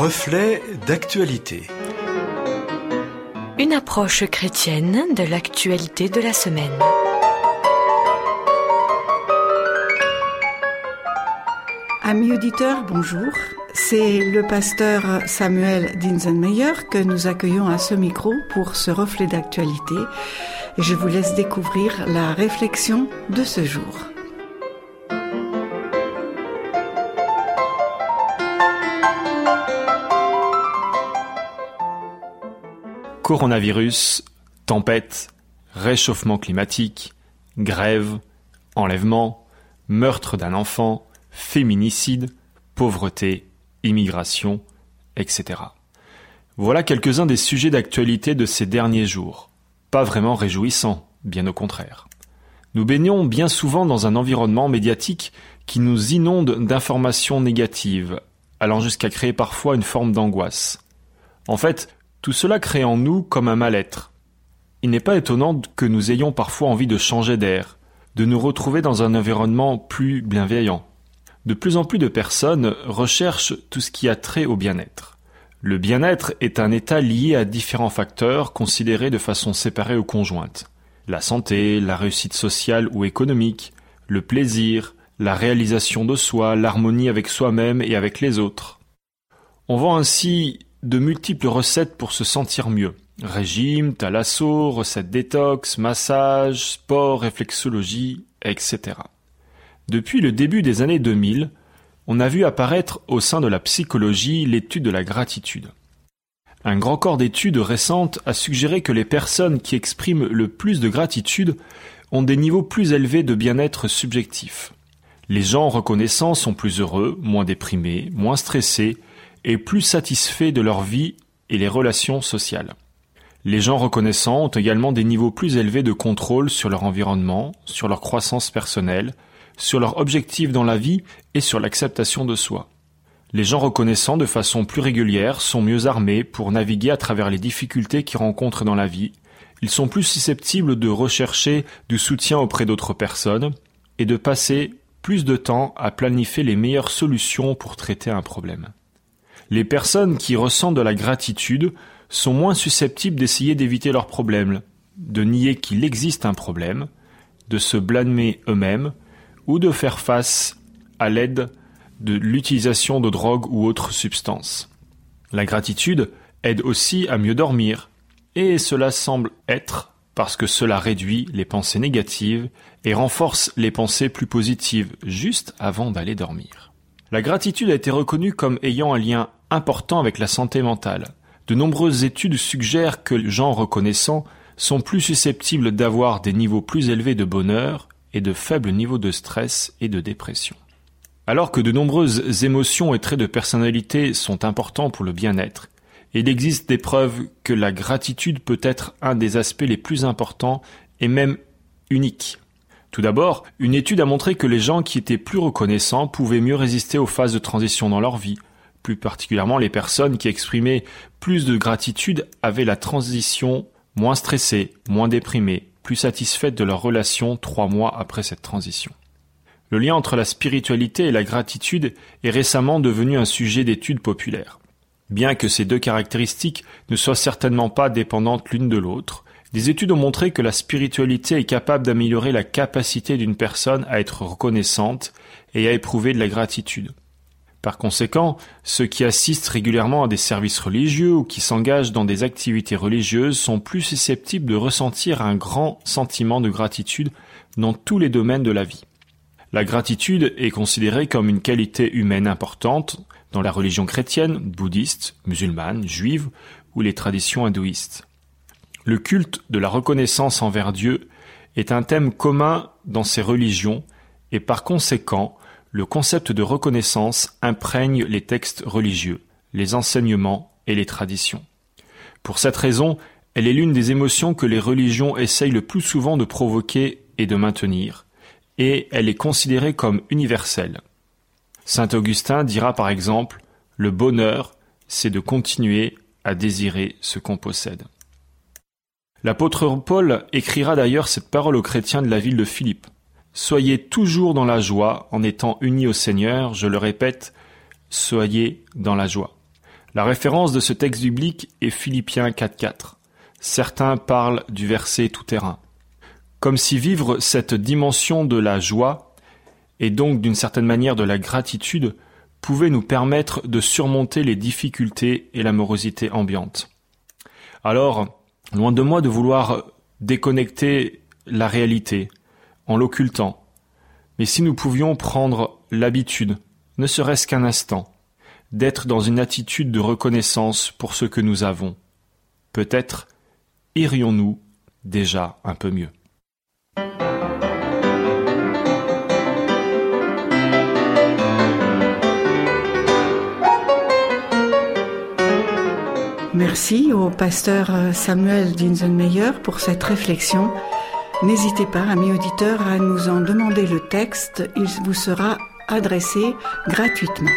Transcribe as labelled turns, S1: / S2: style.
S1: Reflet d'actualité.
S2: Une approche chrétienne de l'actualité de la semaine.
S3: Amis auditeurs, bonjour. C'est le pasteur Samuel Dinsenmeyer que nous accueillons à ce micro pour ce reflet d'actualité. Et je vous laisse découvrir la réflexion de ce jour.
S4: Coronavirus, tempête, réchauffement climatique, grève, enlèvement, meurtre d'un enfant, féminicide, pauvreté, immigration, etc. Voilà quelques-uns des sujets d'actualité de ces derniers jours. Pas vraiment réjouissants, bien au contraire. Nous baignons bien souvent dans un environnement médiatique qui nous inonde d'informations négatives, allant jusqu'à créer parfois une forme d'angoisse. En fait, tout cela crée en nous comme un mal-être. Il n'est pas étonnant que nous ayons parfois envie de changer d'air, de nous retrouver dans un environnement plus bienveillant. De plus en plus de personnes recherchent tout ce qui a trait au bien-être. Le bien-être est un état lié à différents facteurs considérés de façon séparée ou conjointe. La santé, la réussite sociale ou économique, le plaisir, la réalisation de soi, l'harmonie avec soi-même et avec les autres. On vend ainsi de multiples recettes pour se sentir mieux. Régime, thalasso, recettes détox, massage, sport, réflexologie, etc. Depuis le début des années 2000, on a vu apparaître au sein de la psychologie l'étude de la gratitude. Un grand corps d'études récentes a suggéré que les personnes qui expriment le plus de gratitude ont des niveaux plus élevés de bien-être subjectif. Les gens reconnaissants sont plus heureux, moins déprimés, moins stressés, et plus satisfaits de leur vie et les relations sociales. Les gens reconnaissants ont également des niveaux plus élevés de contrôle sur leur environnement, sur leur croissance personnelle, sur leurs objectifs dans la vie et sur l'acceptation de soi. Les gens reconnaissants de façon plus régulière sont mieux armés pour naviguer à travers les difficultés qu'ils rencontrent dans la vie, ils sont plus susceptibles de rechercher du soutien auprès d'autres personnes et de passer plus de temps à planifier les meilleures solutions pour traiter un problème. Les personnes qui ressentent de la gratitude sont moins susceptibles d'essayer d'éviter leurs problèmes, de nier qu'il existe un problème, de se blâmer eux-mêmes ou de faire face à l'aide de l'utilisation de drogues ou autres substances. La gratitude aide aussi à mieux dormir, et cela semble être parce que cela réduit les pensées négatives et renforce les pensées plus positives juste avant d'aller dormir. La gratitude a été reconnue comme ayant un lien important avec la santé mentale. De nombreuses études suggèrent que les gens reconnaissants sont plus susceptibles d'avoir des niveaux plus élevés de bonheur et de faibles niveaux de stress et de dépression. Alors que de nombreuses émotions et traits de personnalité sont importants pour le bien-être, il existe des preuves que la gratitude peut être un des aspects les plus importants et même uniques. Tout d'abord, une étude a montré que les gens qui étaient plus reconnaissants pouvaient mieux résister aux phases de transition dans leur vie, plus particulièrement les personnes qui exprimaient plus de gratitude avaient la transition moins stressée, moins déprimée, plus satisfaites de leur relation trois mois après cette transition. Le lien entre la spiritualité et la gratitude est récemment devenu un sujet d'étude populaire. Bien que ces deux caractéristiques ne soient certainement pas dépendantes l'une de l'autre, des études ont montré que la spiritualité est capable d'améliorer la capacité d'une personne à être reconnaissante et à éprouver de la gratitude. Par conséquent, ceux qui assistent régulièrement à des services religieux ou qui s'engagent dans des activités religieuses sont plus susceptibles de ressentir un grand sentiment de gratitude dans tous les domaines de la vie. La gratitude est considérée comme une qualité humaine importante dans la religion chrétienne, bouddhiste, musulmane, juive ou les traditions hindouistes. Le culte de la reconnaissance envers Dieu est un thème commun dans ces religions et par conséquent le concept de reconnaissance imprègne les textes religieux, les enseignements et les traditions. Pour cette raison, elle est l'une des émotions que les religions essayent le plus souvent de provoquer et de maintenir, et elle est considérée comme universelle. Saint Augustin dira par exemple Le bonheur, c'est de continuer à désirer ce qu'on possède. L'apôtre Paul écrira d'ailleurs cette parole aux chrétiens de la ville de Philippe. Soyez toujours dans la joie en étant unis au Seigneur, je le répète, soyez dans la joie. La référence de ce texte biblique est Philippiens 4.4. Certains parlent du verset tout-terrain. Comme si vivre cette dimension de la joie, et donc d'une certaine manière de la gratitude, pouvait nous permettre de surmonter les difficultés et l'amorosité ambiante. Alors, loin de moi de vouloir déconnecter la réalité en l'occultant, mais si nous pouvions prendre l'habitude, ne serait-ce qu'un instant, d'être dans une attitude de reconnaissance pour ce que nous avons, peut-être irions-nous déjà un peu mieux.
S3: Merci au pasteur Samuel Dinsenmeyer pour cette réflexion. N'hésitez pas, amis auditeurs, à nous en demander le texte. Il vous sera adressé gratuitement.